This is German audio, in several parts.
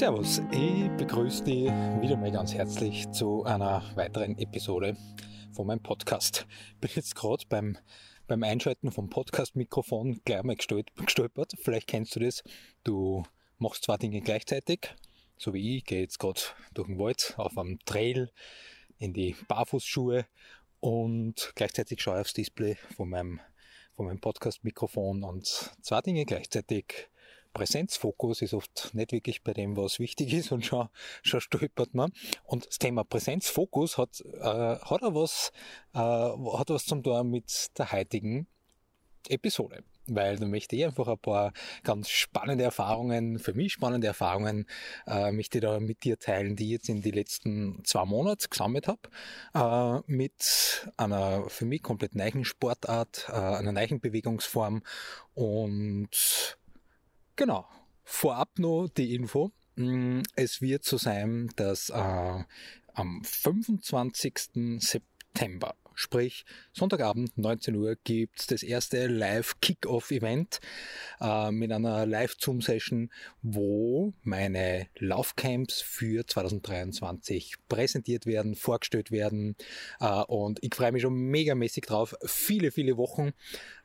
Servus, ich begrüße dich wieder mal ganz herzlich zu einer weiteren Episode von meinem Podcast. Bin jetzt gerade beim, beim Einschalten vom Podcast-Mikrofon gleich mal gestolpert. Vielleicht kennst du das. Du machst zwei Dinge gleichzeitig, so wie ich, gehe jetzt gerade durch den Wald auf einem Trail in die Barfußschuhe und gleichzeitig schaue ich aufs Display von meinem, von meinem Podcast-Mikrofon und zwei Dinge gleichzeitig Präsenzfokus ist oft nicht wirklich bei dem, was wichtig ist und schon, schon stolpert man. Und das Thema Präsenzfokus hat, äh, hat auch was, äh, hat was zum tun mit der heutigen Episode. Weil da möchte ich einfach ein paar ganz spannende Erfahrungen, für mich spannende Erfahrungen, äh, möchte ich da mit dir teilen, die ich jetzt in die letzten zwei Monate gesammelt habe, äh, mit einer für mich komplett neuen Sportart, äh, einer neuen Bewegungsform und Genau. Vorab noch die Info. Mm, es wird so sein, dass äh, am 25. September Sprich, Sonntagabend 19 Uhr gibt es das erste Live-Kick-Off-Event äh, mit einer Live-Zoom-Session, wo meine Laufcamps für 2023 präsentiert werden, vorgestellt werden. Äh, und ich freue mich schon megamäßig drauf. Viele, viele Wochen,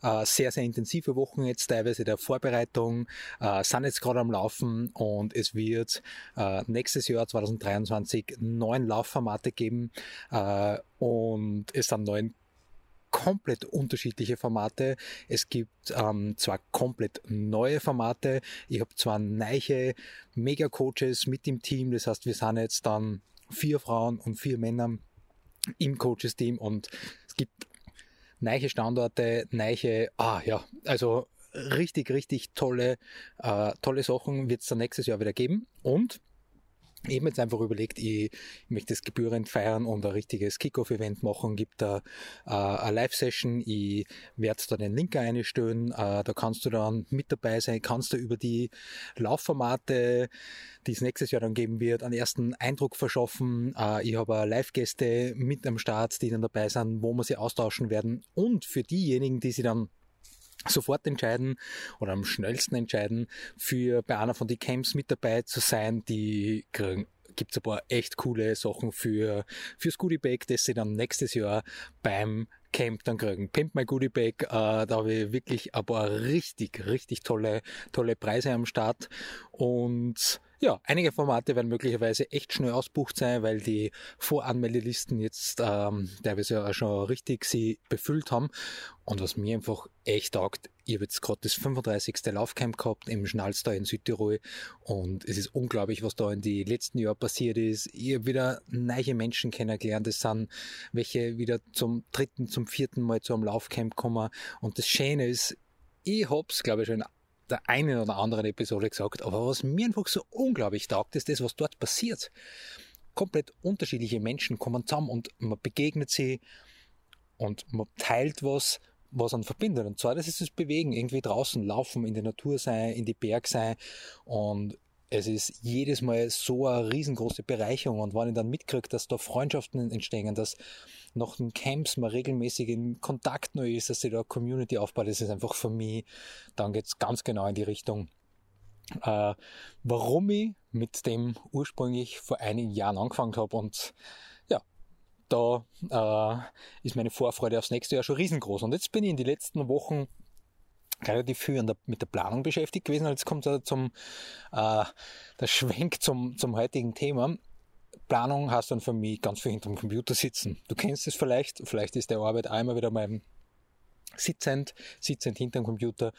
äh, sehr, sehr intensive Wochen jetzt teilweise der Vorbereitung, äh, sind jetzt gerade am Laufen und es wird äh, nächstes Jahr 2023 neun Laufformate geben äh, und es sind neun komplett unterschiedliche Formate. Es gibt ähm, zwar komplett neue Formate. Ich habe zwar neue Mega-Coaches mit im Team. Das heißt, wir sind jetzt dann vier Frauen und vier Männer im Coaches-Team und es gibt neue Standorte, neue, ah ja, also richtig, richtig tolle, äh, tolle Sachen wird es dann nächstes Jahr wieder geben. Und habe jetzt einfach überlegt, ich, ich möchte das gebührend feiern und ein richtiges Kickoff-Event machen. Gibt da äh, eine Live-Session. Ich werde da den Link einstellen. Äh, da kannst du dann mit dabei sein, kannst du über die Laufformate, die es nächstes Jahr dann geben wird, einen ersten Eindruck verschaffen. Äh, ich habe Live-Gäste mit am Start, die dann dabei sind, wo wir sie austauschen werden. Und für diejenigen, die sie dann sofort entscheiden oder am schnellsten entscheiden, für bei einer von den Camps mit dabei zu sein, die kriegen gibt's ein paar echt coole Sachen für fürs Goodie Bag, das sie dann nächstes Jahr beim Camp dann kriegen. Pimp My Goodie Bag, äh, da habe ich wirklich ein paar richtig, richtig tolle, tolle Preise am Start und ja, einige Formate werden möglicherweise echt schnell ausbucht sein, weil die Voranmeldelisten jetzt ähm, teilweise auch schon richtig sie befüllt haben. Und was mir einfach echt taugt, habe jetzt gerade das 35. Laufcamp gehabt im Schnalstal in Südtirol und es ist unglaublich, was da in die letzten Jahren passiert ist. Ich habe wieder neue Menschen kennengelernt. Es sind welche wieder zum dritten, zum vierten Mal zu einem Laufcamp kommen. Und das Schöne ist, ich hab's, glaube ich, schon der einen oder anderen Episode gesagt, aber was mir einfach so unglaublich taugt, ist das, was dort passiert. Komplett unterschiedliche Menschen kommen zusammen und man begegnet sie und man teilt was, was an verbindet. Und zwar, das ist das Bewegen, irgendwie draußen laufen, in der Natur sein, in die Berg sein und es ist jedes Mal so eine riesengroße Bereicherung und wenn ich dann mitkriege, dass da Freundschaften entstehen, dass nach den Camps man regelmäßig in Kontakt noch ist, dass sich da eine Community aufbaut, das ist einfach für mich, dann geht's ganz genau in die Richtung, äh, warum ich mit dem ursprünglich vor einigen Jahren angefangen habe und ja, da äh, ist meine Vorfreude aufs nächste Jahr schon riesengroß. Und jetzt bin ich in die letzten Wochen relativ viel der, mit der Planung beschäftigt gewesen. Jetzt kommt er zum äh, der Schwenk zum, zum heutigen Thema. Planung heißt dann für mich ganz viel hinter dem Computer sitzen. Du kennst es vielleicht, vielleicht ist der Arbeit einmal wieder mal sitzend, sitzend hinter dem Computer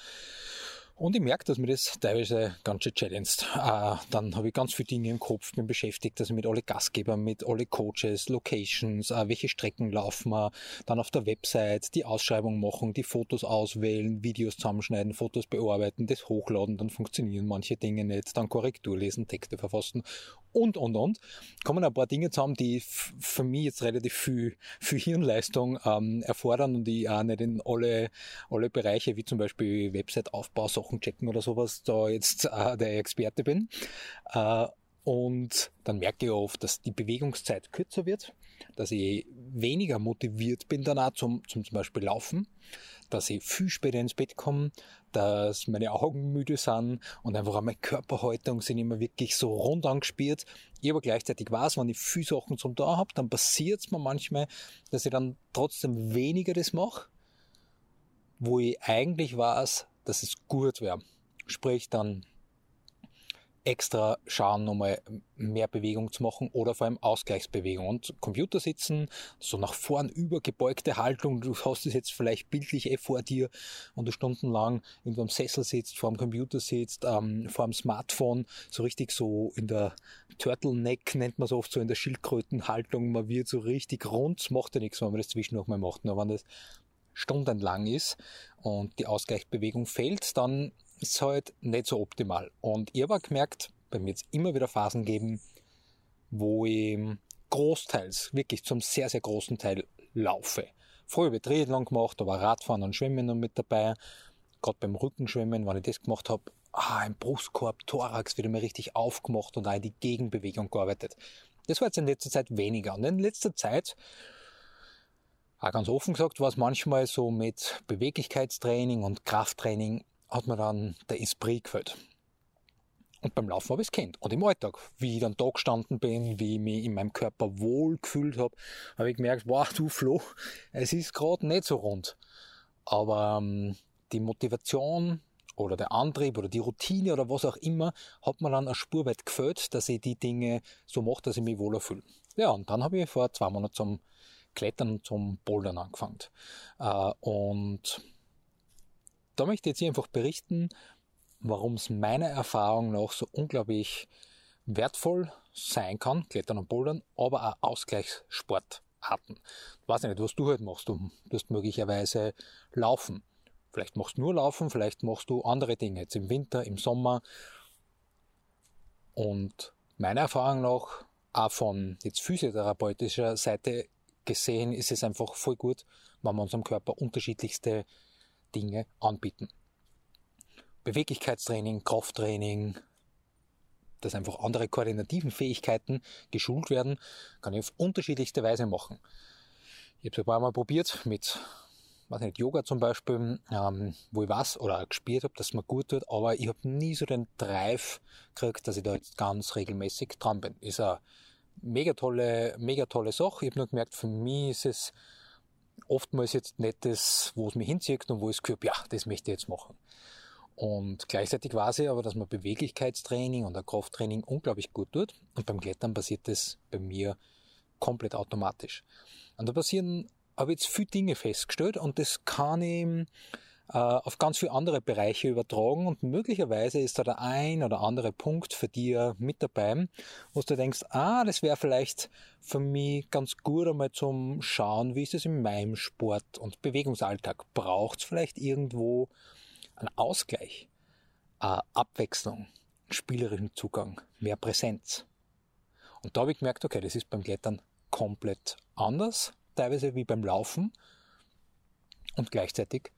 Und ich merke, dass mir das teilweise ganz schön challenged. Äh, dann habe ich ganz viele Dinge im Kopf, bin beschäftigt, also mit alle Gastgeber, mit alle Coaches, Locations, äh, welche Strecken laufen wir, dann auf der Website die Ausschreibung machen, die Fotos auswählen, Videos zusammenschneiden, Fotos bearbeiten, das hochladen, dann funktionieren manche Dinge nicht, dann Korrektur lesen, Texte verfassen und, und, und. Kommen ein paar Dinge zusammen, die für mich jetzt relativ viel, viel Hirnleistung ähm, erfordern und ich auch nicht in alle, alle Bereiche, wie zum Beispiel Website-Aufbau, Sachen checken oder sowas, da jetzt äh, der Experte bin. Äh, und dann merke ich oft, dass die Bewegungszeit kürzer wird, dass ich weniger motiviert bin danach zum, zum zum Beispiel Laufen, dass ich viel später ins Bett komme, dass meine Augen müde sind und einfach auch meine Körperhaltung sind immer wirklich so rund angespielt. Ich aber gleichzeitig weiß, wenn ich viel Sachen zum da habe, dann passiert es mir manchmal, dass ich dann trotzdem weniger das mache, wo ich eigentlich weiß, dass es gut wäre. Sprich dann extra schauen, nochmal mehr Bewegung zu machen oder vor allem Ausgleichsbewegung. Und Computer sitzen, so nach vorn übergebeugte Haltung, du hast es jetzt vielleicht bildlich eh vor dir und du stundenlang irgendwo am Sessel sitzt, vor dem Computer sitzt, ähm, vor dem Smartphone, so richtig so in der Turtleneck nennt man es oft so in der Schildkrötenhaltung, man wird so richtig rund, macht ja nichts, wenn man das zwischendurch mal macht. Nur wenn das stundenlang ist und die Ausgleichsbewegung fehlt, dann ist halt nicht so optimal. Und ich habe gemerkt, bei mir jetzt immer wieder Phasen geben, wo ich großteils, wirklich zum sehr, sehr großen Teil laufe. Früher habe ich Triathlon gemacht, da war Radfahren und Schwimmen noch mit dabei. Gerade beim Rückenschwimmen, wenn ich das gemacht habe, ah, im Brustkorb, Thorax wieder mal richtig aufgemacht und auch in die Gegenbewegung gearbeitet. Das war jetzt in letzter Zeit weniger. Und in letzter Zeit auch ganz offen gesagt war es manchmal so mit Beweglichkeitstraining und Krafttraining hat mir dann der Esprit gefällt. Und beim Laufen habe ich es kennt. Und im Alltag, wie ich dann da gestanden bin, wie ich mich in meinem Körper wohl gefühlt habe, habe ich gemerkt, wow, du Flo, es ist gerade nicht so rund. Aber ähm, die Motivation oder der Antrieb oder die Routine oder was auch immer hat mir dann eine Spur weit gefällt, dass ich die Dinge so mache, dass ich mich wohler fühle. Ja, und dann habe ich vor zwei Monaten zum Klettern und zum Bouldern angefangen. Äh, und da möchte ich jetzt einfach berichten, warum es meiner Erfahrung nach so unglaublich wertvoll sein kann, Klettern und Bouldern, aber auch Ausgleichssportarten. Ich weiß nicht, was du halt machst. Du wirst möglicherweise laufen. Vielleicht machst du nur laufen, vielleicht machst du andere Dinge, jetzt im Winter, im Sommer. Und meiner Erfahrung nach, auch von jetzt physiotherapeutischer Seite gesehen, ist es einfach voll gut, wenn wir unserem Körper unterschiedlichste Dinge anbieten. Beweglichkeitstraining, Krafttraining, dass einfach andere koordinativen Fähigkeiten geschult werden, kann ich auf unterschiedlichste Weise machen. Ich habe es ein paar Mal probiert mit weiß nicht, Yoga zum Beispiel, ähm, wo ich weiß oder gespürt habe, dass es mir gut tut, aber ich habe nie so den Drive gekriegt, dass ich da jetzt ganz regelmäßig dran bin. Ist eine mega tolle, mega tolle Sache. Ich habe nur gemerkt, für mich ist es oftmals jetzt nicht das, wo es mich hinzieht und wo ich das ja, das möchte ich jetzt machen. Und gleichzeitig weiß ich aber, dass man Beweglichkeitstraining und ein Krafttraining unglaublich gut tut. Und beim Klettern passiert das bei mir komplett automatisch. Und da passieren, habe ich jetzt viele Dinge festgestellt und das kann ich auf ganz viele andere Bereiche übertragen und möglicherweise ist da der ein oder andere Punkt für dich mit dabei, wo du denkst, ah, das wäre vielleicht für mich ganz gut einmal zum Schauen, wie ist es in meinem Sport und Bewegungsalltag? Braucht es vielleicht irgendwo einen Ausgleich, eine Abwechslung, einen spielerischen Zugang, mehr Präsenz? Und da habe ich gemerkt, okay, das ist beim Klettern komplett anders, teilweise wie beim Laufen und gleichzeitig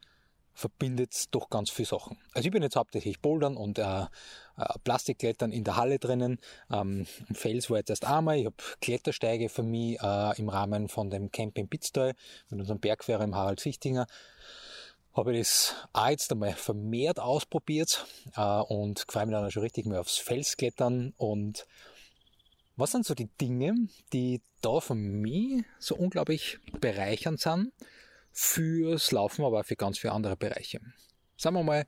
verbindet doch ganz viele Sachen. Also ich bin jetzt hauptsächlich Bouldern und äh, äh, Plastikklettern in der Halle drinnen. Ähm, Fels war jetzt erst einmal. Ich habe Klettersteige für mich äh, im Rahmen von dem Camp in Pitztal mit unserem Bergfahrer im Harald Fichtinger habe ich das auch jetzt einmal vermehrt ausprobiert äh, und freue mich dann schon richtig mal aufs Felsklettern und was sind so die Dinge, die da für mich so unglaublich bereichernd sind? Fürs Laufen, aber auch für ganz viele andere Bereiche. Sagen wir mal,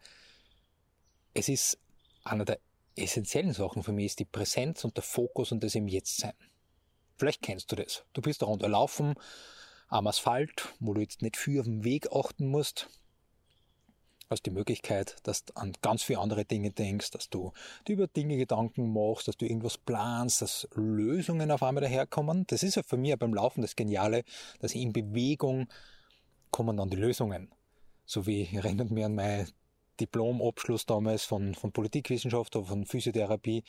es ist einer der essentiellen Sachen für mich ist die Präsenz und der Fokus und das im Jetztsein. Vielleicht kennst du das. Du bist da runterlaufen am Asphalt, wo du jetzt nicht viel auf dem Weg achten musst. hast die Möglichkeit, dass du an ganz viele andere Dinge denkst, dass du dir über Dinge Gedanken machst, dass du irgendwas planst, dass Lösungen auf einmal daherkommen. Das ist ja für mich beim Laufen das Geniale, dass in Bewegung kommen dann die Lösungen. So wie erinnert mich an mein Diplomabschluss damals von, von Politikwissenschaft oder von Physiotherapie.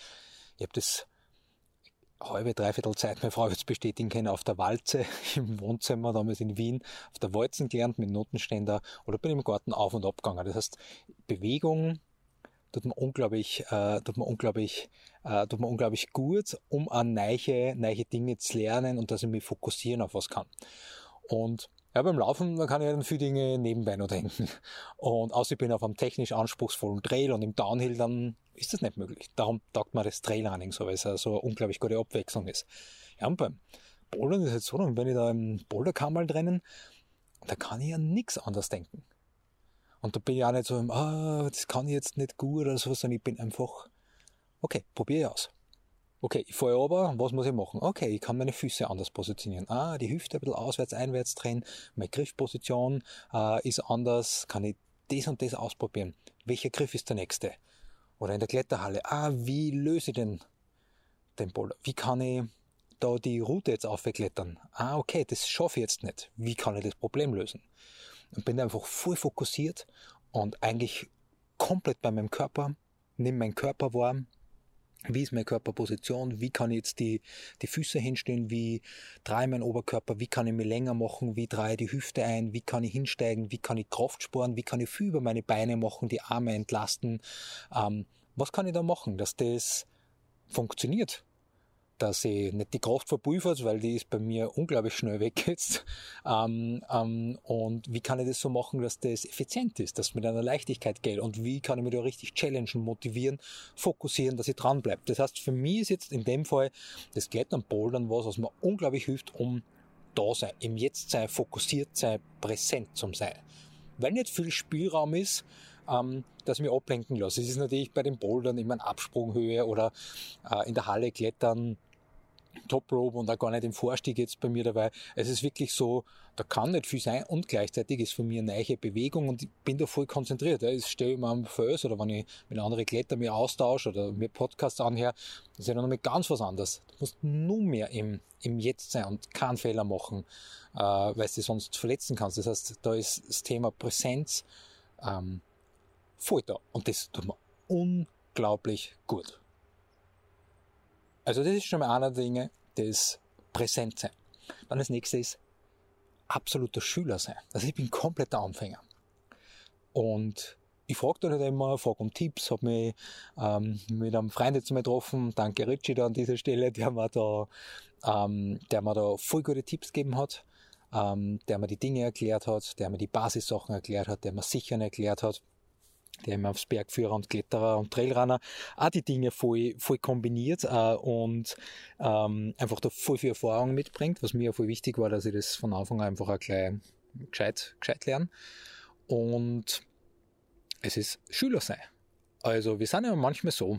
Ich habe das halbe, dreiviertel Zeit meine Frau jetzt bestätigen können, auf der Walze im Wohnzimmer, damals in Wien, auf der Walzen gelernt mit Notenständer oder bin im Garten auf und ab gegangen. Das heißt, Bewegung tut mir unglaublich, äh, tut mir unglaublich, äh, tut mir unglaublich gut, um an neue, neue Dinge zu lernen und dass ich mich fokussieren auf was kann. Und ja, beim Laufen da kann ich dann viele Dinge nebenbei noch denken. Und außer ich bin auf einem technisch anspruchsvollen Trail und im Downhill, dann ist das nicht möglich. Darum taugt mir das Trailrunning so, weil es so eine unglaublich gute Abwechslung ist. Ja, und beim Bouldern ist es jetzt so, wenn ich da im Boulderkammer drinnen, da kann ich ja nichts anderes denken. Und da bin ich auch nicht so, ah, das kann ich jetzt nicht gut oder so, sondern ich bin einfach, okay, probiere ich aus. Okay, ich fahre aber, was muss ich machen? Okay, ich kann meine Füße anders positionieren. Ah, die Hüfte ein bisschen auswärts, einwärts drehen, meine Griffposition äh, ist anders, kann ich das und das ausprobieren. Welcher Griff ist der nächste? Oder in der Kletterhalle, ah, wie löse ich denn den Boulder? Wie kann ich da die Route jetzt aufklettern? Ah, okay, das schaffe ich jetzt nicht. Wie kann ich das Problem lösen? Und bin einfach voll fokussiert und eigentlich komplett bei meinem Körper, nehme meinen Körper warm, wie ist meine Körperposition, wie kann ich jetzt die, die Füße hinstellen, wie drehe ich meinen Oberkörper, wie kann ich mich länger machen, wie drehe ich die Hüfte ein, wie kann ich hinsteigen, wie kann ich Kraft sparen, wie kann ich viel über meine Beine machen, die Arme entlasten, ähm, was kann ich da machen, dass das funktioniert, dass ich nicht die Kraft verpulvert, weil die ist bei mir unglaublich schnell weg jetzt. Ähm, ähm, und wie kann ich das so machen, dass das effizient ist, dass mit einer Leichtigkeit geht und wie kann ich mich da richtig challengen, motivieren, fokussieren, dass ich dranbleibe. Das heißt, für mich ist jetzt in dem Fall das Klettern, Bouldern was, was mir unglaublich hilft, um da sein, im Jetzt sein, fokussiert sein, präsent zum sein. Weil nicht viel Spielraum ist, ähm, dass ich mich ablenken lasse. Es ist natürlich bei den Bouldern immer eine Absprunghöhe oder äh, in der Halle klettern Top Rope und auch gar nicht im Vorstieg jetzt bei mir dabei. Es ist wirklich so, da kann nicht viel sein und gleichzeitig ist für mich eine neue Bewegung und ich bin da voll konzentriert. Ich stehe immer am Fels oder wenn ich mit anderen Klettern mich austausche oder mir Podcasts anhöre, das ist ja noch mit ganz was anderes. Du musst nur mehr im, im Jetzt sein und keinen Fehler machen, äh, weil du dich sonst verletzen kannst. Das heißt, da ist das Thema Präsenz ähm, voll da und das tut mir unglaublich gut. Also das ist schon mal einer der Dinge, das Präsentsein. Dann das nächste ist absoluter Schüler sein. Also ich bin kompletter Anfänger. Und ich frage dann halt immer, frage um Tipps, habe mich ähm, mit einem Freund jetzt mal getroffen, danke Richie da an dieser Stelle, der mir da, ähm, der mir da voll gute Tipps gegeben hat, ähm, der mir die Dinge erklärt hat, der mir die Basissachen erklärt hat, der mir Sichern erklärt hat der immer aufs Bergführer und Kletterer und Trailrunner auch die Dinge voll, voll kombiniert äh, und ähm, einfach da voll viel Erfahrung mitbringt, was mir voll wichtig war, dass ich das von Anfang an einfach auch gleich gescheit, gescheit lerne. Und es ist Schüler sein. Also wir sind ja manchmal so,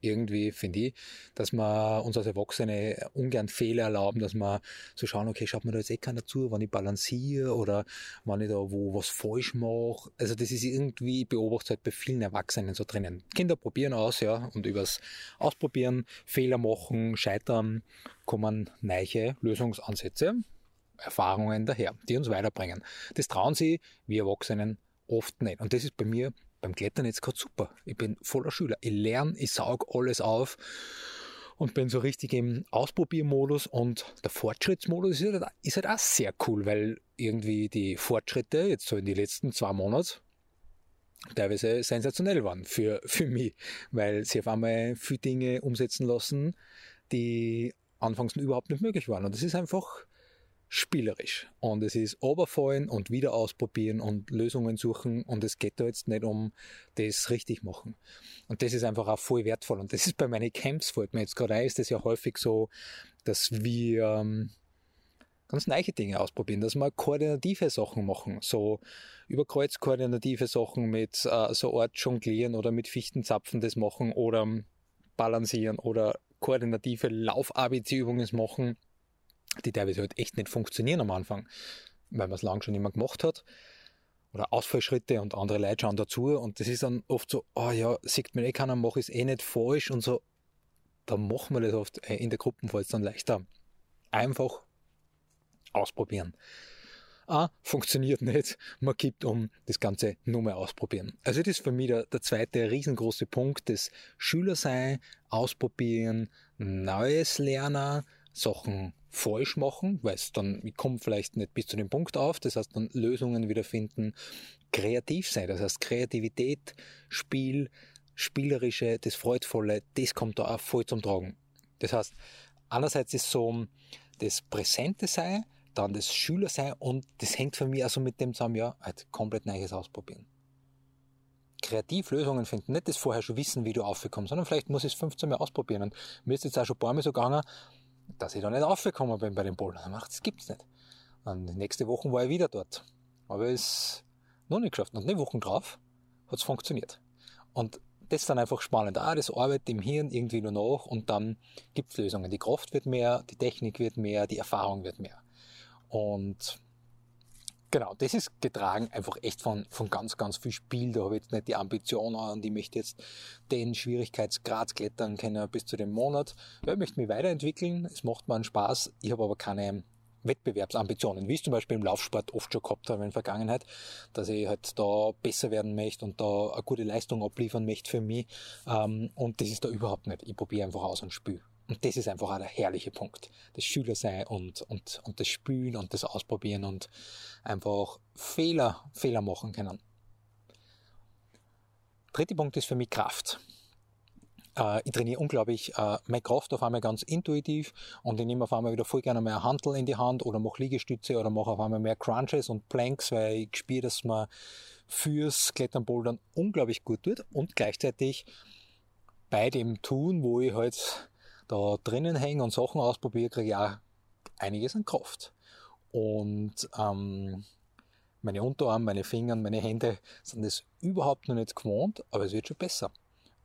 irgendwie finde ich, dass wir uns als Erwachsene ungern Fehler erlauben, dass wir so schauen, okay, schaut mir da jetzt eh keiner zu, wenn ich balanciere oder wenn ich da wo was falsch mache. Also das ist irgendwie, ich beobachte halt bei vielen Erwachsenen so drinnen. Kinder probieren aus, ja, und übers Ausprobieren, Fehler machen, scheitern, kommen neue Lösungsansätze, Erfahrungen daher, die uns weiterbringen. Das trauen sie, wir Erwachsenen, oft nicht. Und das ist bei mir beim Klettern jetzt gerade super. Ich bin voller Schüler. Ich lerne, ich saug alles auf und bin so richtig im Ausprobiermodus und der Fortschrittsmodus ist halt, ist halt auch sehr cool, weil irgendwie die Fortschritte jetzt so in den letzten zwei Monaten teilweise sensationell waren für, für mich, weil sie auf einmal viele Dinge umsetzen lassen, die anfangs überhaupt nicht möglich waren. Und das ist einfach spielerisch. Und es ist oberfallen und wieder ausprobieren und Lösungen suchen. Und es geht da jetzt nicht um das richtig machen. Und das ist einfach auch voll wertvoll. Und das ist bei meinen Camps, fällt mir jetzt gerade ein, ist das ja häufig so, dass wir ähm, ganz neue Dinge ausprobieren, dass wir koordinative Sachen machen, so überkreuzkoordinative Sachen mit äh, so Art jonglieren oder mit Fichtenzapfen das machen oder balancieren oder koordinative Lauf-ABC-Übungen machen die teilweise halt echt nicht funktionieren am Anfang, weil man es lang schon immer gemacht hat. oder Ausfallschritte und andere Leute schauen dazu und das ist dann oft so, oh ja, sieht mir eh keiner, mache ich es eh nicht falsch und so. Da machen wir das oft äh, in der Gruppenfall dann leichter. Einfach ausprobieren. Ah, funktioniert nicht, man gibt um das Ganze nur mehr ausprobieren. Also das ist für mich der, der zweite riesengroße Punkt, das Schülersein, ausprobieren, Neues lernen, Sachen falsch machen, weil es dann, ich komme vielleicht nicht bis zu dem Punkt auf, das heißt dann Lösungen wiederfinden, kreativ sein, das heißt Kreativität, Spiel, Spielerische, das Freudvolle, das kommt da auch voll zum Tragen. Das heißt, einerseits ist so das Präsente sein, dann das Schüler sein und das hängt für mich also mit dem zusammen, ja, halt komplett Neues ausprobieren. Kreativ Lösungen finden, nicht das vorher schon wissen, wie du aufgekommen, sondern vielleicht muss ich es 15 Mal ausprobieren. Und mir ist jetzt auch schon ein paar Mal so gegangen, dass ich da nicht aufgekommen bin bei dem Bouldern. Dann macht, das gibt's nicht. Und nächste Woche war ich wieder dort. Aber es noch nicht geschafft. Und eine Woche drauf hat's funktioniert. Und das ist dann einfach spannend. Ah, das arbeitet im Hirn irgendwie nur nach und dann gibt's Lösungen. Die Kraft wird mehr, die Technik wird mehr, die Erfahrung wird mehr. Und genau, das ist getragen einfach echt von, von ganz, ganz viel Spiel. Da habe ich jetzt nicht die Ambition und ich möchte jetzt den Schwierigkeitsgrad klettern können bis zu dem Monat. Ja, ich möchte mich weiterentwickeln, es macht mir einen Spaß, ich habe aber keine Wettbewerbsambitionen, wie ich zum Beispiel im Laufsport oft schon gehabt habe in der Vergangenheit, dass ich halt da besser werden möchte und da eine gute Leistung abliefern möchte für mich. Ähm, und das ist da überhaupt nicht. Ich probiere einfach aus und spiele. Und das ist einfach auch der herrliche Punkt. Das Schülersein und, und, und das Spülen und das Ausprobieren und einfach Fehler, Fehler machen können. Dritter Punkt ist für mich Kraft. Äh, ich trainiere unglaublich äh, meine Kraft auf einmal ganz intuitiv und ich nehme auf einmal wieder voll gerne mehr Handel in die Hand oder mache Liegestütze oder mache auf einmal mehr Crunches und Planks, weil ich spüre, dass man fürs Klettern Bouldern unglaublich gut tut und gleichzeitig bei dem Tun, wo ich halt da drinnen hänge und Sachen ausprobiere, kriege ich auch einiges an Kraft. Und ähm, meine Unterarme, meine Finger, meine Hände sind das überhaupt noch nicht gewohnt, aber es wird schon besser.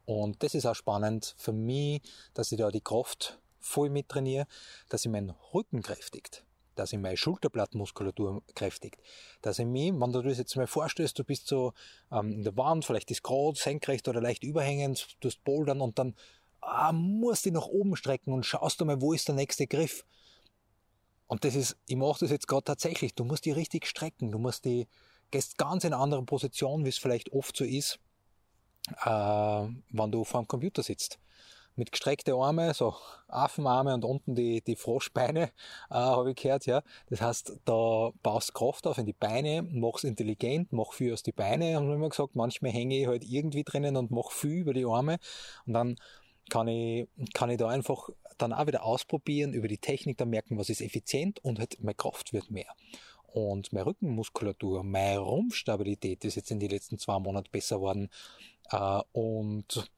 Und das ist auch spannend für mich, dass ich da die Kraft voll mittrainiere, dass ich meinen Rücken kräftigt, dass ich meine Schulterblattmuskulatur kräftigt, dass ich mich, wenn du das jetzt mal vorstellst, du bist so ähm, in der Wand, vielleicht ist gerade senkrecht oder leicht überhängend, du hast Bouldern und dann ah, musst dich nach oben strecken und schaust du mal, wo ist der nächste Griff. Und das ist, ich mache das jetzt gerade tatsächlich. Du musst die richtig strecken. Du musst die, gehst ganz in einer anderen Position, wie es vielleicht oft so ist, äh, wenn du vor dem Computer sitzt. Mit gestreckte Arme, so Affenarme und unten die, die Froschbeine, äh, habe ich gehört, ja. Das heißt, da baust Kraft auf in die Beine, mach's intelligent, mach viel aus die Beine, haben wir immer gesagt. Manchmal hänge ich halt irgendwie drinnen und mach viel über die Arme. Und dann kann ich, kann ich da einfach dann auch wieder ausprobieren, über die Technik dann merken, was ist effizient und halt meine Kraft wird mehr. Und meine Rückenmuskulatur, meine Rumpfstabilität ist jetzt in den letzten zwei Monaten besser worden. Äh, und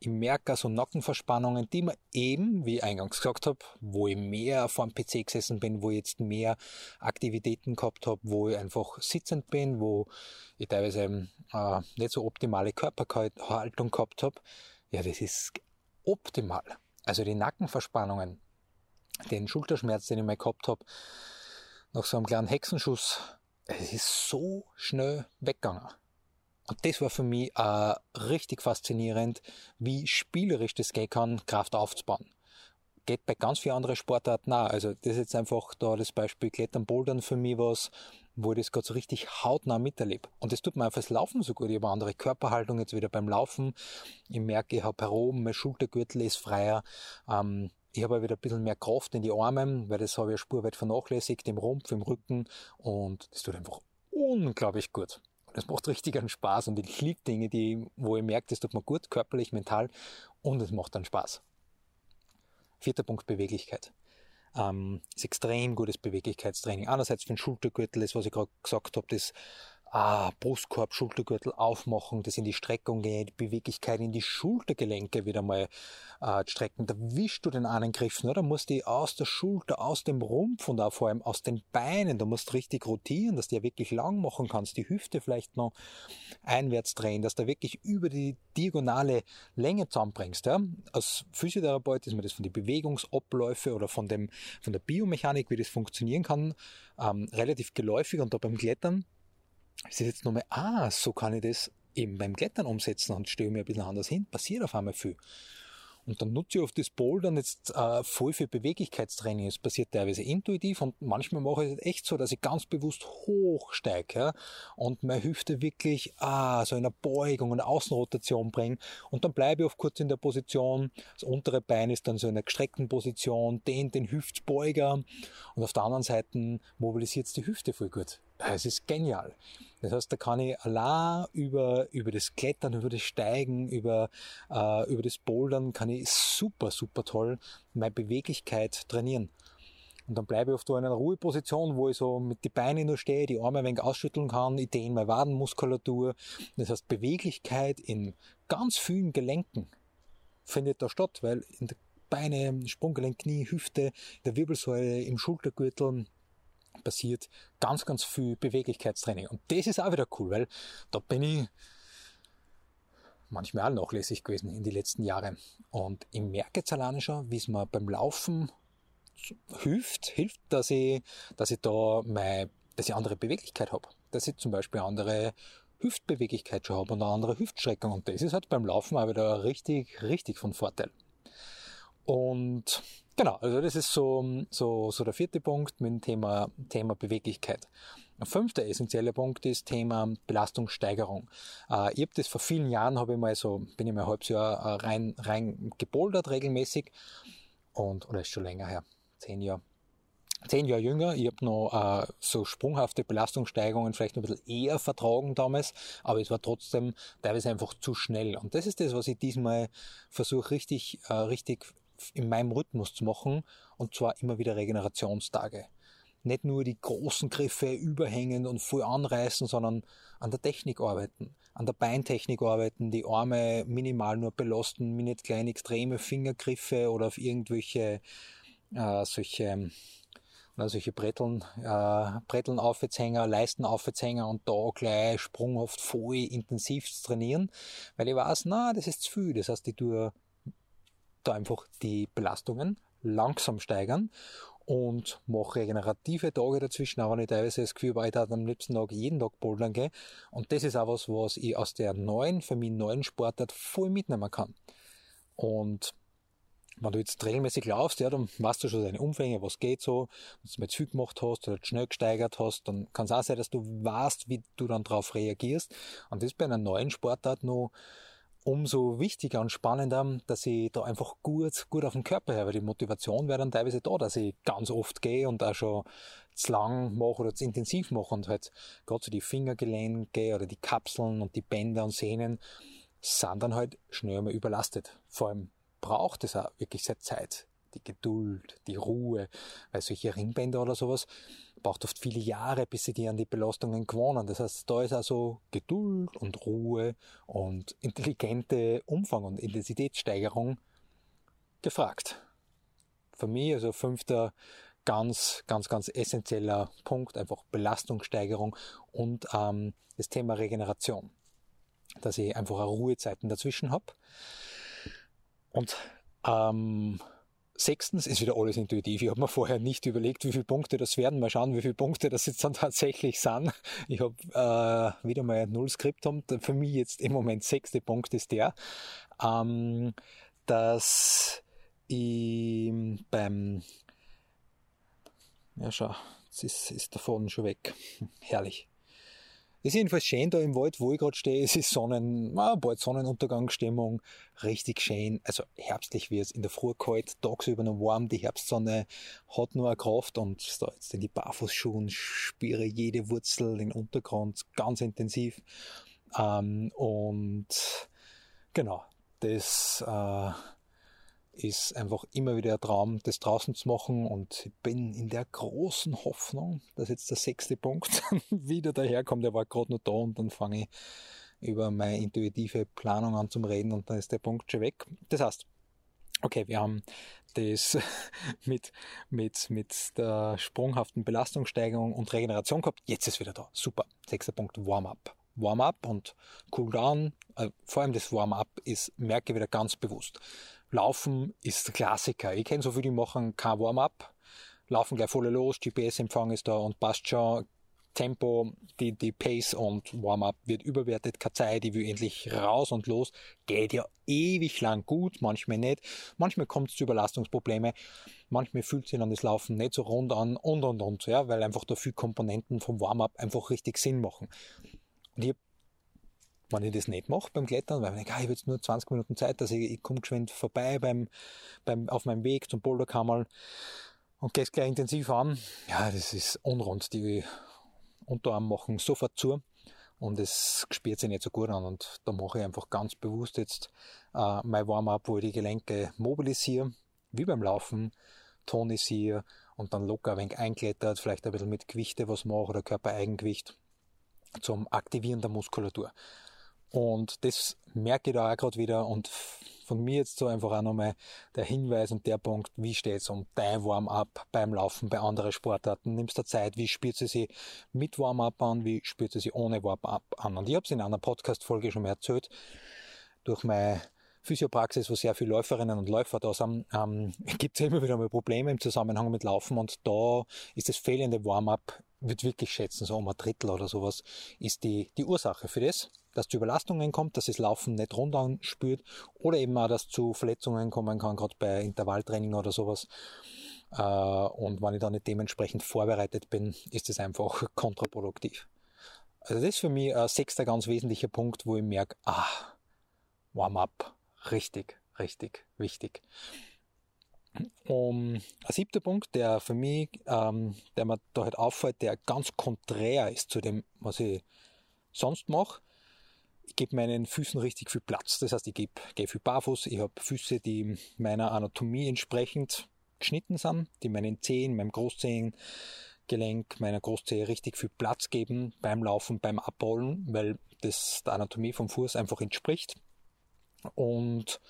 ich merke so Nackenverspannungen, die mir eben, wie ich eingangs gesagt habe, wo ich mehr vor dem PC gesessen bin, wo ich jetzt mehr Aktivitäten gehabt habe, wo ich einfach sitzend bin, wo ich teilweise äh, nicht so optimale Körperhaltung gehabt habe. Ja, das ist optimal. Also die Nackenverspannungen, den Schulterschmerz, den ich mal gehabt habe, nach so einem kleinen Hexenschuss, es ist so schnell weggegangen. Und das war für mich äh, richtig faszinierend, wie spielerisch das gehen kann, Kraft aufzubauen. Geht bei ganz vielen anderen Sportarten auch. Also das ist jetzt einfach da das Beispiel Klettern, Bouldern für mich was, wo ich das gerade so richtig hautnah miterlebe. Und das tut mir einfach das Laufen so gut. Ich habe eine andere Körperhaltung jetzt wieder beim Laufen. Ich merke, ich habe heroben, mein Schultergürtel ist freier. Ähm, ich habe wieder ein bisschen mehr Kraft in die Arme, weil das habe ich spurweit vernachlässigt, im Rumpf, im Rücken. Und das tut einfach unglaublich gut. Das macht richtig einen Spaß und ich liebe Dinge, die, wo ich merke, das tut mir gut, körperlich, mental und es macht dann Spaß. Vierter Punkt Beweglichkeit ähm, ist extrem gutes Beweglichkeitstraining. Einerseits für den Schultergürtel, das was ich gerade gesagt habe, das ah, Brustkorb, Schultergürtel aufmachen, das in die Streckung die Beweglichkeit in die Schultergelenke wieder mal äh, strecken. Da wischst du den einen Griff, ne? da musst du aus der Schulter, aus dem Rumpf und auch vor allem aus den Beinen, da musst du richtig rotieren, dass du ja wirklich lang machen kannst, die Hüfte vielleicht noch einwärts drehen, dass du wirklich über die diagonale Länge zusammenbringst. Ja? Als Physiotherapeut ist mir das von den Bewegungsabläufe oder von, dem, von der Biomechanik, wie das funktionieren kann, ähm, relativ geläufig und da beim Klettern ist jetzt nochmal, ah, so kann ich das eben beim Klettern umsetzen und stelle mir ein bisschen anders hin, passiert auf einmal viel. Und dann nutze ich auf das Bouldern jetzt äh, voll für Beweglichkeitstraining. Es passiert teilweise intuitiv und manchmal mache ich es echt so, dass ich ganz bewusst hochsteige ja, und meine Hüfte wirklich ah, so in einer Beugung, eine Außenrotation bringe. Und dann bleibe ich oft kurz in der Position. Das untere Bein ist dann so in einer gestreckten Position, dehnt den Hüftbeuger und auf der anderen Seite mobilisiert es die Hüfte voll gut. Es ist genial. Das heißt, da kann ich allein über, über das Klettern, über das Steigen, über, äh, über das Bouldern, kann ich super, super toll meine Beweglichkeit trainieren. Und dann bleibe ich oft in einer Ruheposition, wo ich so mit den Beinen nur stehe, die Arme ein wenig ausschütteln kann, ich dehne meine Wadenmuskulatur. Das heißt, Beweglichkeit in ganz vielen Gelenken findet da statt, weil in der Beine, Sprunggelenk, Knie, Hüfte, der Wirbelsäule, im Schultergürtel, passiert ganz, ganz viel Beweglichkeitstraining. Und das ist auch wieder cool, weil da bin ich manchmal auch nachlässig gewesen in die letzten Jahre. Und ich merke jetzt alleine schon, wie es mir beim Laufen hilft, hilft, dass ich, dass ich da meine, dass ich andere Beweglichkeit habe. Dass ich zum Beispiel andere Hüftbeweglichkeit schon habe und eine andere Hüftstreckung. Und das ist halt beim Laufen auch wieder richtig, richtig von Vorteil. Und genau, also das ist so, so, so der vierte Punkt mit dem Thema, Thema Beweglichkeit. Ein fünfter essentieller Punkt ist Thema Belastungssteigerung. Äh, ich habe das vor vielen Jahren, habe ich mal so, bin ich mal ein halbes Jahr äh, rein, rein gebouldert regelmäßig und, oder ist schon länger her, zehn Jahre. Zehn Jahre jünger, ich habe noch äh, so sprunghafte Belastungssteigerungen vielleicht ein bisschen eher vertragen damals, aber es war trotzdem teilweise einfach zu schnell. Und das ist das, was ich diesmal versuche richtig, äh, richtig in meinem Rhythmus zu machen und zwar immer wieder Regenerationstage. Nicht nur die großen Griffe überhängen und voll anreißen, sondern an der Technik arbeiten, an der Beintechnik arbeiten, die Arme minimal nur belasten, mir nicht kleine extreme Fingergriffe oder auf irgendwelche äh, solche solche Bretteln, äh, Bretteln Aufwärtshänger, Leisten Aufwärtshänger und da gleich sprunghaft voll intensiv trainieren, weil ich weiß, na, das ist zu viel. Das heißt, ich tue da einfach die Belastungen langsam steigern und mache regenerative Tage dazwischen, aber nicht teilweise das Gefühl, weil ich am liebsten Tag jeden Tag bouldern gehe. Und das ist auch was, was ich aus der neuen, für mich neuen Sportart voll mitnehmen kann. Und wenn du jetzt regelmäßig laufst, ja, dann weißt du schon deine Umfänge, was geht so. Wenn du zu viel gemacht hast oder schnell gesteigert hast, dann kann es auch sein, dass du weißt, wie du dann darauf reagierst. Und das ist bei einer neuen Sportart noch umso wichtiger und spannender, dass ich da einfach gut, gut auf den Körper habe. Die Motivation wäre dann teilweise da, dass ich ganz oft gehe und auch schon zu lang mache oder zu intensiv mache und halt gerade so die Fingergelenke oder die Kapseln und die Bänder und Sehnen sind dann halt schnell mal überlastet. Vor allem braucht es auch wirklich sehr Zeit die Geduld, die Ruhe, weil solche Ringbänder oder sowas braucht oft viele Jahre, bis sie die an die Belastungen gewonnen. Das heißt, da ist also Geduld und Ruhe und intelligente Umfang und Intensitätssteigerung gefragt. Für mich also fünfter ganz, ganz, ganz essentieller Punkt, einfach Belastungssteigerung und ähm, das Thema Regeneration. Dass ich einfach Ruhezeiten dazwischen habe. Und ähm, Sechstens ist wieder alles intuitiv. Ich habe mir vorher nicht überlegt, wie viele Punkte das werden. Mal schauen, wie viele Punkte das jetzt dann tatsächlich sind. Ich habe äh, wieder mal null Skript und für mich jetzt im Moment sechste Punkt ist der, ähm, dass ich beim ja schau, jetzt ist, ist davon schon weg. Herrlich. Es ist jedenfalls schön da im Wald, wo ich gerade stehe. Es ist Sonnen, ah, bald Sonnenuntergangsstimmung. Richtig schön. Also herbstlich wird es in der Früh kalt, tagsüber noch warm. Die Herbstsonne hat nur eine Kraft und da jetzt in die Barfußschuhen spüre jede Wurzel, den Untergrund ganz intensiv. Ähm, und genau, das äh, ist einfach immer wieder ein Traum, das draußen zu machen und ich bin in der großen Hoffnung, dass jetzt der sechste Punkt wieder daherkommt. Der war gerade noch da und dann fange ich über meine intuitive Planung an zum Reden und dann ist der Punkt schon weg. Das heißt, okay, wir haben das mit, mit, mit der sprunghaften Belastungssteigerung und Regeneration gehabt. Jetzt ist wieder da. Super. Sechster Punkt, Warm-up. Warm-up und Cool-down. Äh, vor allem das Warm-up ist, merke ich wieder ganz bewusst. Laufen ist Klassiker. Ich kenne so viele, die machen kein Warm-up, laufen gleich voll los, GPS-Empfang ist da und passt schon. Tempo, die, die Pace und Warm-up wird überwertet. Keine Zeit, ich will endlich raus und los. Geht ja ewig lang gut, manchmal nicht. Manchmal kommt es zu Überlastungsprobleme. Manchmal fühlt sich dann das Laufen nicht so rund an und und und, ja, weil einfach da viele Komponenten vom Warm-up einfach richtig Sinn machen. Und ich wenn ich das nicht mache beim Klettern, weil ich denke, ah, ich habe jetzt nur 20 Minuten Zeit, dass ich, ich komme geschwind vorbei beim, beim, auf meinem Weg zum Boulderkammerl und gehe es gleich intensiv an. Ja, das ist unrund. Die Unterarm machen sofort zu und es spürt sich nicht so gut an und da mache ich einfach ganz bewusst jetzt äh, mein Warm-up, wo ich die Gelenke mobilisiere, wie beim Laufen, tonisiere und dann locker ein wenig einklettert, vielleicht ein bisschen mit Gewichte was mache oder Körpereigengewicht zum Aktivieren der Muskulatur. Und das merke ich da auch gerade wieder und von mir jetzt so einfach auch nochmal der Hinweis und der Punkt, wie steht es um dein Warm-up beim Laufen bei anderen Sportarten? Nimmst du Zeit, wie spürt sie sich mit Warm-up an, wie spürt sie sich ohne Warm-up an? Und ich habe es in einer Podcast-Folge schon mal erzählt, durch meine Physiopraxis, wo sehr viele Läuferinnen und Läufer da sind, ähm, gibt es immer wieder mal Probleme im Zusammenhang mit Laufen und da ist das fehlende Warm-up, wird wirklich schätzen, so um ein Drittel oder sowas, ist die, die Ursache für das dass zu Überlastungen kommt, dass das Laufen nicht rund spürt oder eben auch, dass zu Verletzungen kommen kann, gerade bei Intervalltraining oder sowas. Äh, und wenn ich da nicht dementsprechend vorbereitet bin, ist das einfach kontraproduktiv. Also das ist für mich ein sechster ganz wesentlicher Punkt, wo ich merke, ah, Warm-up, richtig, richtig wichtig. Um, ein siebter Punkt, der für mich, ähm, der mir da halt auffällt, der ganz konträr ist zu dem, was ich sonst mache, ich gebe meinen Füßen richtig viel Platz. Das heißt, ich gebe, gehe viel barfuß. Ich habe Füße, die meiner Anatomie entsprechend geschnitten sind, die meinen Zehen, meinem Großzehengelenk, meiner Großzehe richtig viel Platz geben beim Laufen, beim Abrollen, weil das der Anatomie vom Fuß einfach entspricht. Und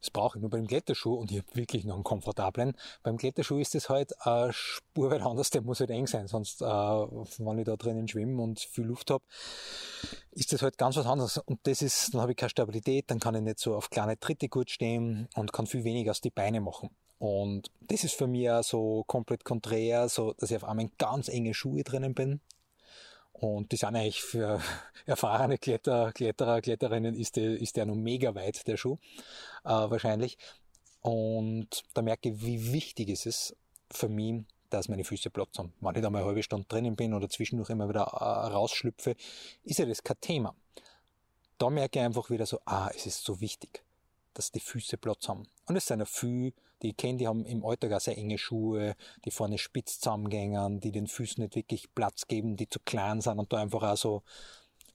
das brauche ich nur beim Kletterschuh und ich habe wirklich noch einen komfortablen. Beim Kletterschuh ist es halt eine Spur weit anders, der muss halt eng sein, sonst, äh, wenn ich da drinnen schwimme und viel Luft habe, ist das halt ganz was anderes. Und das ist, dann habe ich keine Stabilität, dann kann ich nicht so auf kleine Tritte gut stehen und kann viel weniger aus die Beine machen. Und das ist für mich auch so komplett konträr, so, dass ich auf einmal in ganz enge Schuhe drinnen bin. Und die sind eigentlich für erfahrene Kletter, Kletterer, Kletterinnen ist der, ist der noch mega weit, der Schuh, äh, wahrscheinlich. Und da merke ich, wie wichtig ist es für mich, dass meine Füße Platz haben. Wenn ich da mal eine halbe Stunde drinnen bin oder zwischendurch immer wieder äh, rausschlüpfe, ist ja das kein Thema. Da merke ich einfach wieder so, ah, es ist so wichtig, dass die Füße Platz haben. Und es sind ja viele, die ich kenne, die haben im Alltag auch sehr enge Schuhe, die vorne spitz zusammengängen, die den Füßen nicht wirklich Platz geben, die zu klein sind und da einfach auch so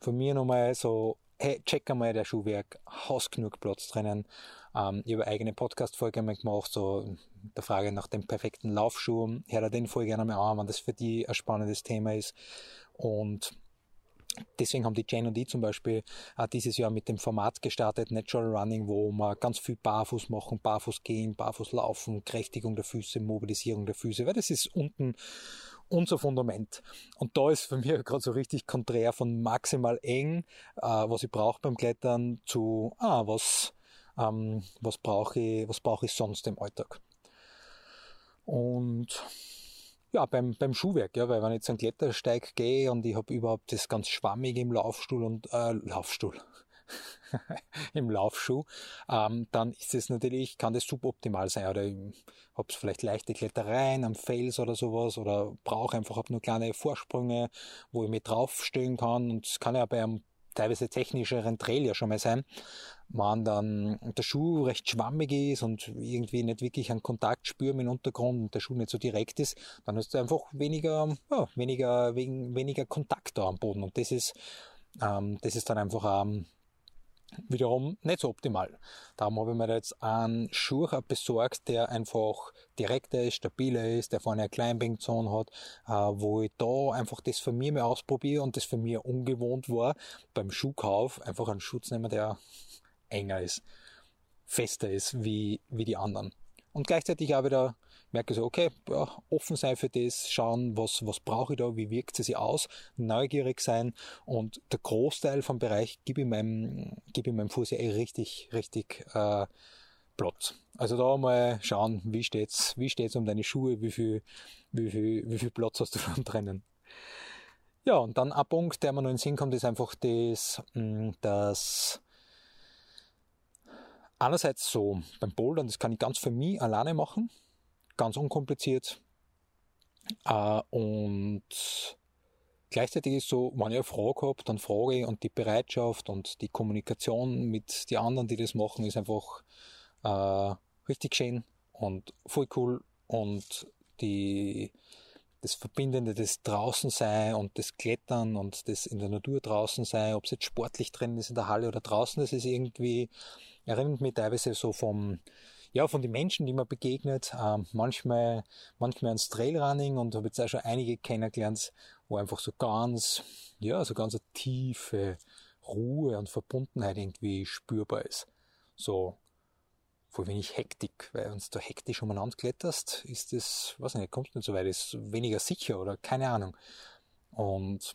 von mir nochmal so, hey, check einmal der Schuhwerk, hast genug Platz drinnen. Ähm, ich habe eine eigene Podcast-Folge gemacht, so der Frage nach dem perfekten Laufschuh. Hör da den Folge gerne mal an, wenn das für die ein spannendes Thema ist. Und Deswegen haben die Jane und ich zum Beispiel äh, dieses Jahr mit dem Format gestartet, Natural Running, wo wir ganz viel barfuß machen, barfuß gehen, barfuß laufen, Kräftigung der Füße, Mobilisierung der Füße, weil das ist unten unser Fundament. Und da ist für mich gerade so richtig konträr von maximal eng, äh, was ich brauche beim Klettern, zu, ah, was, ähm, was brauche ich, was brauche ich sonst im Alltag. Und ja, beim, beim Schuhwerk, ja, weil wenn ich jetzt einen Klettersteig gehe und ich habe überhaupt das ganz schwammige im Laufstuhl und äh, Laufstuhl. im Laufschuh, ähm, dann ist es natürlich, kann das suboptimal sein. Oder ich habe vielleicht leichte Klettereien am Fels oder sowas oder brauche einfach hab nur kleine Vorsprünge, wo ich mich draufstellen kann. Und es kann ja bei einem teilweise technischeren Trail ja schon mal sein, wenn dann der Schuh recht schwammig ist und irgendwie nicht wirklich einen Kontakt spüren im Untergrund und der Schuh nicht so direkt ist, dann ist einfach weniger, ja, weniger, weniger Kontakt da am Boden. Und das ist, ähm, das ist dann einfach ähm, wiederum nicht so optimal. Darum habe ich mir jetzt einen Schuh besorgt, der einfach direkter ist, stabiler ist, der vorne eine Climbing-Zone hat, äh, wo ich da einfach das für mich mal ausprobiere und das für mich ungewohnt war, beim Schuhkauf einfach einen Schutz nehmen, der enger ist, fester ist wie, wie die anderen. Und gleichzeitig auch wieder merke so, okay, ja, offen sein für das, schauen, was, was brauche ich da, wie wirkt es sich aus, neugierig sein und der Großteil vom Bereich gebe ich meinem, gebe ich meinem Fuß ja eh richtig, richtig äh, Platz. Also da mal schauen, wie steht's, wie steht's um deine Schuhe, wie viel, wie viel, wie viel Platz hast du schon drinnen. Ja, und dann ein Punkt, der mir noch in den Sinn kommt, ist einfach das, mm, dass einerseits so beim Bouldern, das kann ich ganz für mich alleine machen, ganz unkompliziert. Äh, und gleichzeitig ist so, wenn ich eine Frage habe, dann frage ich und die Bereitschaft und die Kommunikation mit den anderen, die das machen, ist einfach äh, richtig schön und voll cool und die das Verbindende, das draußen sein und das Klettern und das in der Natur draußen sein, ob es jetzt sportlich drin ist in der Halle oder draußen, das ist irgendwie, erinnert mich teilweise so vom, ja, von den Menschen, die man begegnet, ähm, manchmal, manchmal ans Trailrunning und habe jetzt auch schon einige kennengelernt, wo einfach so ganz, ja, so ganz eine tiefe Ruhe und Verbundenheit irgendwie spürbar ist. So, voll wenig Hektik, weil wenn du hektisch umeinander kletterst, ist das, weiß nicht, kommst nicht so weit, ist weniger sicher oder keine Ahnung. Und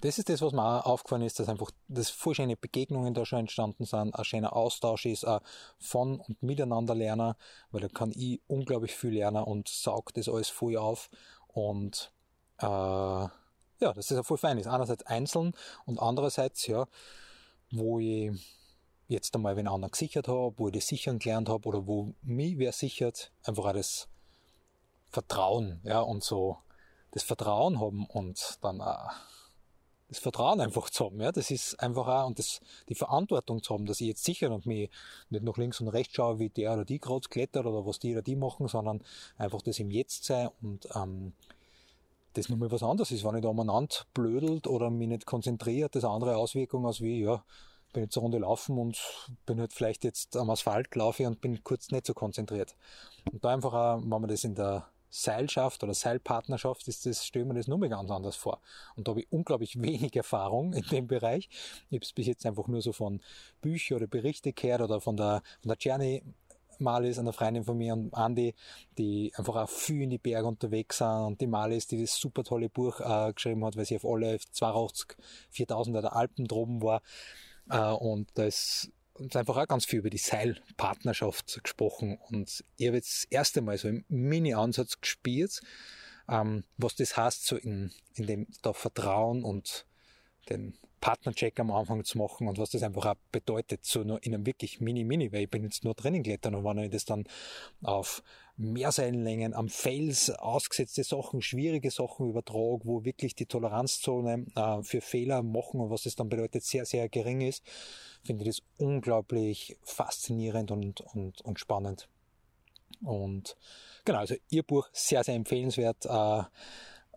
das ist das, was mir auch aufgefallen ist, dass einfach dass voll schöne Begegnungen da schon entstanden sind, ein schöner Austausch ist, auch von und miteinander lernen, weil da kann ich unglaublich viel lernen und saugt das alles voll auf und äh, ja, das ist ja voll fein ist. Einerseits einzeln und andererseits, ja, wo ich jetzt einmal wenn anderen gesichert habe, wo ich das Sichern gelernt habe oder wo mich wer sichert, einfach auch das Vertrauen, ja, und so das Vertrauen haben und dann auch das Vertrauen einfach zu haben, ja, das ist einfach auch, und das, die Verantwortung zu haben, dass ich jetzt sicher und mich nicht nach links und rechts schaue, wie der oder die gerade klettert oder was die oder die machen, sondern einfach das im Jetzt sein und ähm, das nochmal was anderes ist, wenn ich da umeinander blödelt oder mich nicht konzentriert, das andere Auswirkungen als wie, ja, bin jetzt eine Runde laufen und bin halt vielleicht jetzt am Asphalt laufe und bin kurz nicht so konzentriert. Und da einfach auch, wenn man das in der Seilschaft oder Seilpartnerschaft ist das, wir das nur mal ganz anders vor. Und da habe ich unglaublich wenig Erfahrung in dem Bereich. Ich habe es bis jetzt einfach nur so von Büchern oder Berichte gehört oder von der, von der Journey Malis, einer Freundin von mir und Andi, die einfach auch viel in die Berge unterwegs sind und die Malis, die das super tolle Buch äh, geschrieben hat, weil sie auf alle 82, 4000 der Alpen droben war. Äh, und da ist uns einfach auch ganz viel über die Seilpartnerschaft gesprochen. Und ich habe jetzt das erste Mal so im Mini-Ansatz gespielt, ähm, was das heißt, so in, in dem da Vertrauen und den Partnercheck am Anfang zu machen und was das einfach auch bedeutet, so nur in einem wirklich mini-mini, weil ich bin jetzt nur drinnen klettern und wenn ich das dann auf Mehrseillängen am Fels ausgesetzte Sachen, schwierige Sachen übertrage, wo wirklich die Toleranzzone äh, für Fehler machen und was das dann bedeutet, sehr, sehr gering ist, finde ich das unglaublich faszinierend und, und, und spannend. Und genau, also ihr Buch sehr, sehr empfehlenswert. Äh,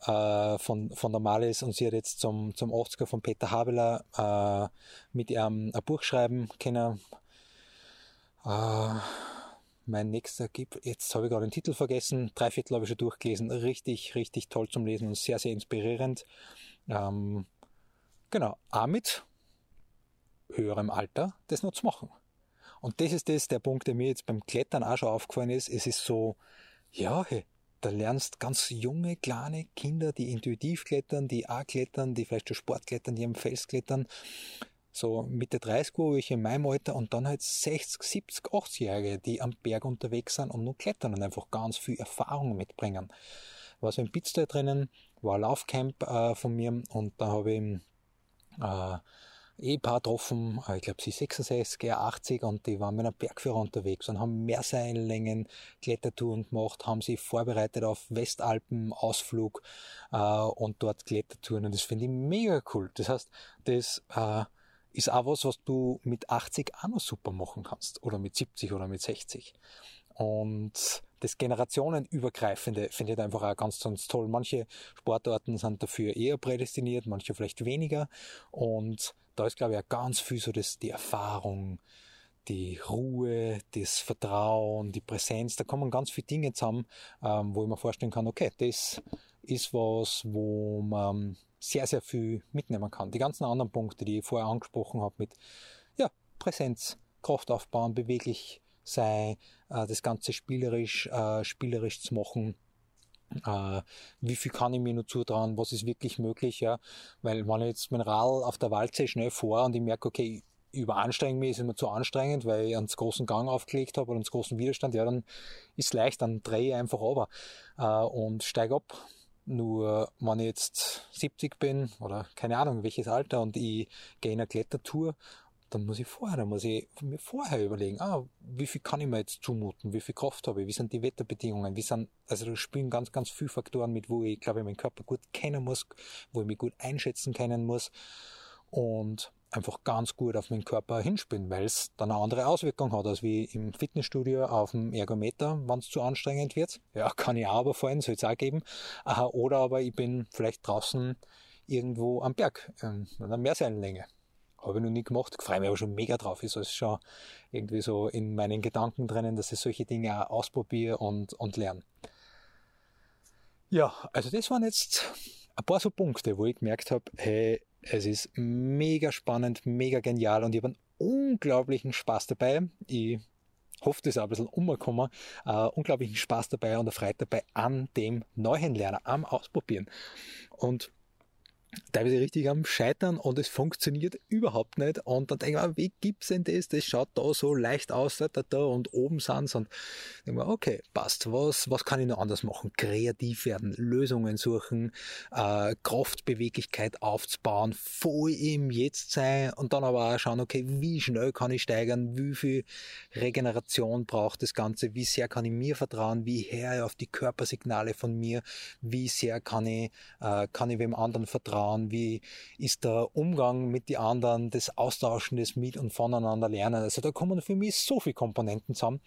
äh, von, von der Malis und sie hat jetzt zum, zum 80er von Peter Habeler äh, mit ihrem ein Buch schreiben können. Äh, mein nächster gibt, jetzt habe ich gerade den Titel vergessen, drei Viertel habe ich schon durchgelesen, richtig, richtig toll zum Lesen und sehr, sehr inspirierend. Ähm, genau, auch mit höherem Alter das noch zu machen. Und das ist das, der Punkt, der mir jetzt beim Klettern auch schon aufgefallen ist. Es ist so, ja, hey, da lernst ganz junge, kleine Kinder, die intuitiv klettern, die auch klettern, die vielleicht schon Sport klettern, die am Fels klettern, so Mitte 30 wo ich in meinem Alter und dann halt 60, 70, 80-Jährige, die am Berg unterwegs sind und nur klettern und einfach ganz viel Erfahrung mitbringen. War so ein Pizzstyle drinnen, war ein Laufcamp äh, von mir und da habe ich äh, Ehepaar getroffen, äh, ich glaube sie 66, er 80 und die waren mit einem Bergführer unterwegs und haben Mehrseillängen Klettertouren gemacht, haben sich vorbereitet auf Westalpen Ausflug äh, und dort Klettertouren und das finde ich mega cool. Das heißt, das äh, ist auch was, was du mit 80 auch noch super machen kannst oder mit 70 oder mit 60. Und das generationenübergreifende finde ich einfach auch ganz, ganz toll. Manche Sportarten sind dafür eher prädestiniert, manche vielleicht weniger. Und da ist, glaube ich, auch ganz viel so das, die Erfahrung, die Ruhe, das Vertrauen, die Präsenz, da kommen ganz viele Dinge zusammen, ähm, wo ich mir vorstellen kann, okay, das ist was, wo man sehr, sehr viel mitnehmen kann. Die ganzen anderen Punkte, die ich vorher angesprochen habe, mit ja, Präsenz, Kraft aufbauen, beweglich sein, äh, das Ganze spielerisch, äh, spielerisch zu machen, äh, wie viel kann ich mir nur zutrauen, was ist wirklich möglich, ja, weil wenn ich jetzt mein Rad auf der Walze schnell vor und ich merke, okay, überanstrengen mich ist immer zu anstrengend, weil ich einen großen Gang aufgelegt habe oder einen großen Widerstand, ja, dann ist leicht, dann drehe ich einfach runter äh, und steige ab Nur wenn ich jetzt 70 bin oder keine Ahnung welches Alter und ich gehe in eine Klettertour, dann muss ich vorher, dann muss ich mir vorher überlegen, ah, wie viel kann ich mir jetzt zumuten, wie viel Kraft habe ich, wie sind die Wetterbedingungen, wie sind, also da spielen ganz, ganz viele Faktoren mit, wo ich, glaube ich, meinen Körper gut kennen muss, wo ich mich gut einschätzen können muss. Und einfach ganz gut auf meinen Körper hinspielen, weil es dann eine andere Auswirkung hat, als wie im Fitnessstudio auf dem Ergometer, wenn es zu anstrengend wird. Ja, kann ich auch aber fallen, soll es auch geben. Oder aber ich bin vielleicht draußen irgendwo am Berg, in einer Meerseilenlänge. Habe ich noch nie gemacht, freue mich aber schon mega drauf. Ist also schon irgendwie so in meinen Gedanken drinnen, dass ich solche Dinge auch ausprobiere und, und lerne. Ja, also das waren jetzt ein paar so Punkte, wo ich gemerkt habe, hey, es ist mega spannend, mega genial und ich habe einen unglaublichen Spaß dabei. Ich hoffe, das ist ein bisschen umgekommen. Uh, unglaublichen Spaß dabei und eine Freude dabei an dem neuen Lerner, am Ausprobieren. Und teilweise richtig am Scheitern und es funktioniert überhaupt nicht. Und dann denke ich mir, wie gibt's denn das? Das schaut da so leicht aus, da, da, da und oben sind's. Und denke mir, okay, passt. Was, was kann ich noch anders machen? Kreativ werden, Lösungen suchen, äh, Kraft, Beweglichkeit aufzubauen, voll im Jetzt sein und dann aber auch schauen, okay, wie schnell kann ich steigern? Wie viel Regeneration braucht das Ganze? Wie sehr kann ich mir vertrauen? Wie her auf die Körpersignale von mir? Wie sehr kann ich, äh, kann ich wem anderen vertrauen? Vertrauen, wie ist der Umgang mit den anderen, das Austauschen, das Mit- und Voneinander lernen. Also da kommen für mich so viele Komponenten zusammen.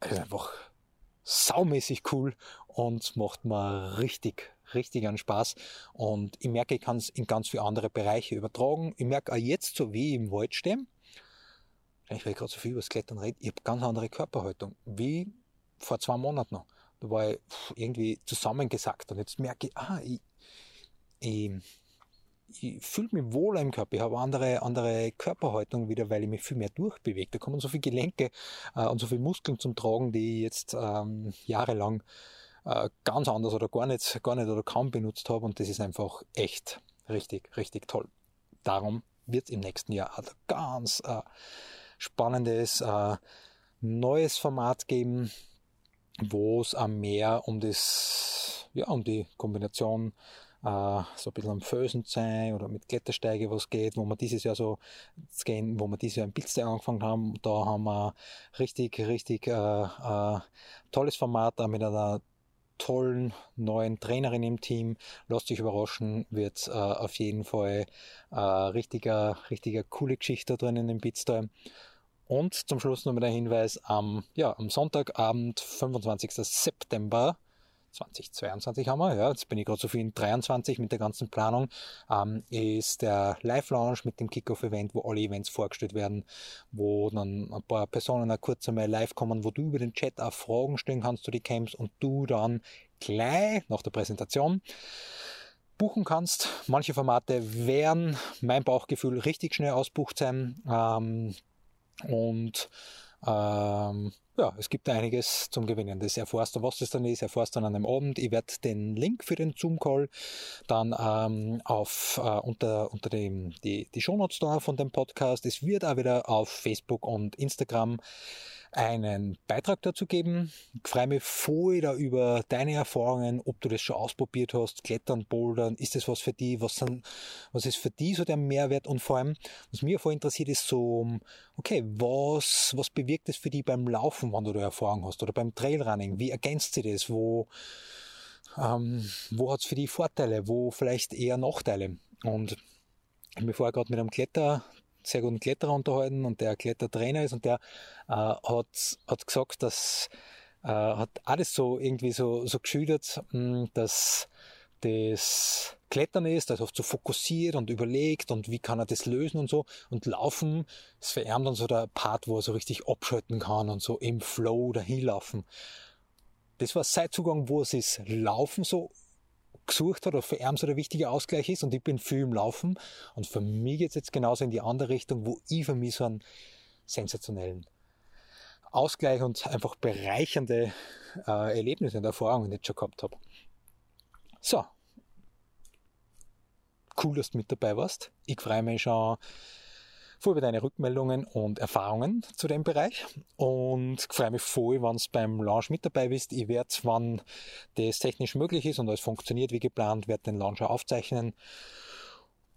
Also einfach saumäßig cool und macht mir richtig, richtig einen Spaß. Und ich merke, ich kann es in ganz viele andere Bereiche übertragen. Ich merke auch jetzt, so wie ich im Wald stehe, ich will gerade so viel über das Klettern reden, ich habe ganz andere Körperhaltung, wie vor zwei Monaten noch. Da war ich irgendwie zusammengesackt und jetzt merke ich, ah, ich, ich, ich fühle mich wohler im Körper, ich habe andere, andere Körperhaltung wieder, weil ich mich viel mehr durchbewege. Da kommen so viele Gelenke äh, und so viele Muskeln zum Tragen, die ich jetzt ähm, jahrelang äh, ganz anders oder gar nicht, gar nicht oder kaum benutzt habe und das ist einfach echt richtig, richtig toll. Darum wird es im nächsten Jahr ein ganz äh, spannendes äh, neues Format geben, wo es mehr um das, ja, um die Kombination äh, so ein bisschen am Fösen sein oder mit Klettersteige was geht, wo wir dieses Jahr so gehen, wo wir dieses Jahr im Pilzteig angefangen haben, da haben wir richtig, richtig äh, äh, tolles Format mit einer tollen neuen Trainerin im Team. Lasst euch überraschen, wird äh, auf jeden Fall äh, richtiger, richtiger coole Geschichte da drinnen im Pitztal. Und zum Schluss nochmal der Hinweis, am, ja, am Sonntagabend, 25. September, 2022 haben wir, ja, jetzt bin ich gerade so viel in 23 mit der ganzen Planung, ähm, ist der Live-Launch mit dem Kickoff-Event, wo alle Events vorgestellt werden, wo dann ein paar Personen auch kurz einmal live kommen, wo du über den Chat auch Fragen stellen kannst zu die Camps und du dann gleich nach der Präsentation buchen kannst. Manche Formate werden mein Bauchgefühl richtig schnell ausbucht sein. Ähm, und ähm, ja, es gibt einiges zum Gewinnen. Das erfährst du, was das dann ist, erfährst du dann an einem Abend. Ich werde den Link für den Zoom-Call dann ähm, auf, äh, unter, unter dem, die, die Shownotes da von dem Podcast. Es wird auch wieder auf Facebook und Instagram einen Beitrag dazu geben. Ich freue mich voll da über deine Erfahrungen, ob du das schon ausprobiert hast, Klettern, Bouldern, ist das was für die, was, sind, was ist für die so der Mehrwert und vor allem, was mir voll interessiert ist so, okay, was, was bewirkt es für die beim Laufen, wenn du da Erfahrung hast oder beim Trailrunning, wie ergänzt sie das, wo, ähm, wo hat es für die Vorteile, wo vielleicht eher Nachteile? Und ich habe mich vorher gerade mit einem Kletter sehr guten Kletterer unterhalten und der Klettertrainer ist und der äh, hat, hat gesagt, dass äh, hat alles so irgendwie so, so geschildert, hm, dass das Klettern ist, das oft so fokussiert und überlegt und wie kann er das lösen und so. Und Laufen ist für ihn dann so der Part, wo er so richtig abschalten kann und so im Flow dahin laufen. Das war sein Zugang, wo es ist Laufen so gesucht hat oder für so der wichtige Ausgleich ist und ich bin viel im Laufen und für mich geht es jetzt genauso in die andere Richtung, wo ich für mich so einen sensationellen Ausgleich und einfach bereichernde äh, Erlebnisse und Erfahrungen jetzt schon gehabt habe. So. Cool, dass du mit dabei warst. Ich freue mich schon freue über deine Rückmeldungen und Erfahrungen zu dem Bereich und freue mich voll, wenn du beim Launch mit dabei bist. Ich werde, wann das technisch möglich ist und alles funktioniert wie geplant, werde den Launcher aufzeichnen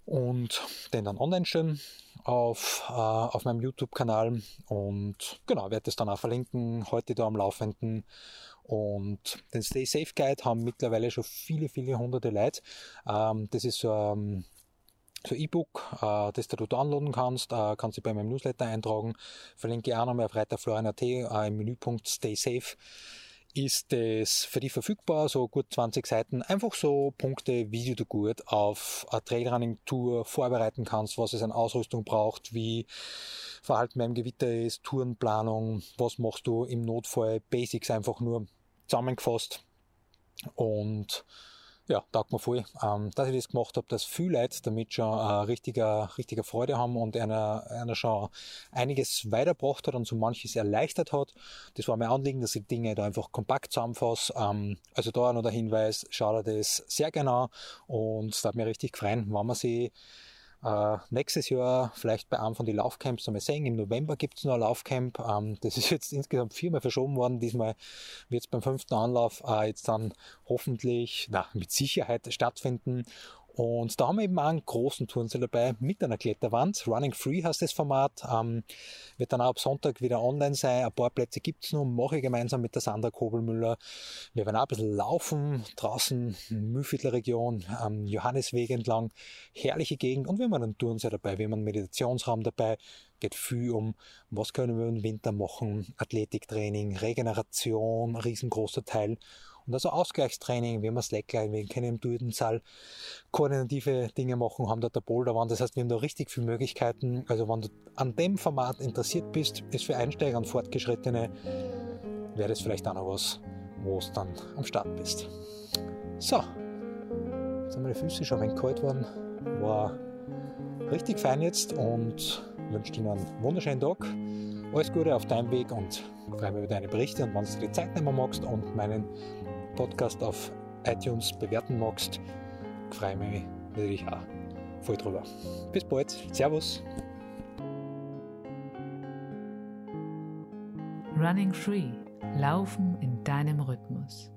und den dann online stellen auf, äh, auf meinem YouTube-Kanal und genau, werde das dann auch verlinken, heute da am Laufenden und den Stay Safe Guide haben mittlerweile schon viele, viele hunderte Leute. Ähm, das ist so ein so E-Book, äh, das du downloaden kannst, äh, kannst du bei meinem Newsletter eintragen. Verlinke ich auch nochmal auf reiterflorian.at äh, im Menüpunkt Stay Safe ist es für dich verfügbar, so gut 20 Seiten, einfach so Punkte, wie du gut auf eine Trailrunning-Tour vorbereiten kannst, was es an Ausrüstung braucht, wie Verhalten beim Gewitter ist, Tourenplanung, was machst du im Notfall, Basics einfach nur zusammengefasst. Und ja, taugt mir voll, ähm, dass ich das gemacht habe, dass viele Leute damit schon äh, richtiger, richtiger Freude haben und einer, einer schon einiges weitergebracht hat und so manches erleichtert hat. Das war mein Anliegen, dass ich Dinge da einfach kompakt zusammenfasse. Ähm, also da noch der Hinweis, schau dir das sehr gerne an und es hat mir richtig gefreut, wenn man sich äh, nächstes Jahr vielleicht bei einem von den Laufcamps einmal sehen. Im November gibt es noch ein Laufcamp. Ähm, das ist jetzt insgesamt viermal verschoben worden. Diesmal wird es beim fünften Anlauf äh, jetzt dann hoffentlich, na, mit Sicherheit stattfinden. Und da haben wir eben auch einen großen Turnsaal dabei mit einer Kletterwand. Running Free heißt das Format. Ähm, wird dann auch ab Sonntag wieder online sein. Ein paar Plätze gibt's noch. Mache ich gemeinsam mit der Sandra Kobelmüller. Wir werden auch ein bisschen laufen draußen, Mühlviertler Region, am Johannesweg entlang. Herrliche Gegend. Und wir haben einen Turnsaal dabei. Wir haben einen Meditationsraum dabei. Geht viel um, was können wir im Winter machen. Athletiktraining, Regeneration, riesengroßer Teil. Und also Ausgleichstraining, wie wir Slackline, wir können im Dudensaal koordinative Dinge machen, haben dort der Boulderwand. Das heißt, wir haben da richtig viele Möglichkeiten. Also wenn du an dem Format interessiert bist, ist für Einsteiger und Fortgeschrittene, wäre das vielleicht auch noch was, wo du dann am Start bist. So, jetzt wir die Füße schon ein wenig kalt worden. War richtig fein jetzt und wünsche dir einen wunderschönen Tag. Alles Gute auf deinem Weg und freue mich über deine Berichte und wenn du dir die Zeit nehmen magst und meinen Podcast auf iTunes bewerten magst, freue mich natürlich auch voll drüber. Bis bald. Servus. Running Free. Laufen in deinem Rhythmus.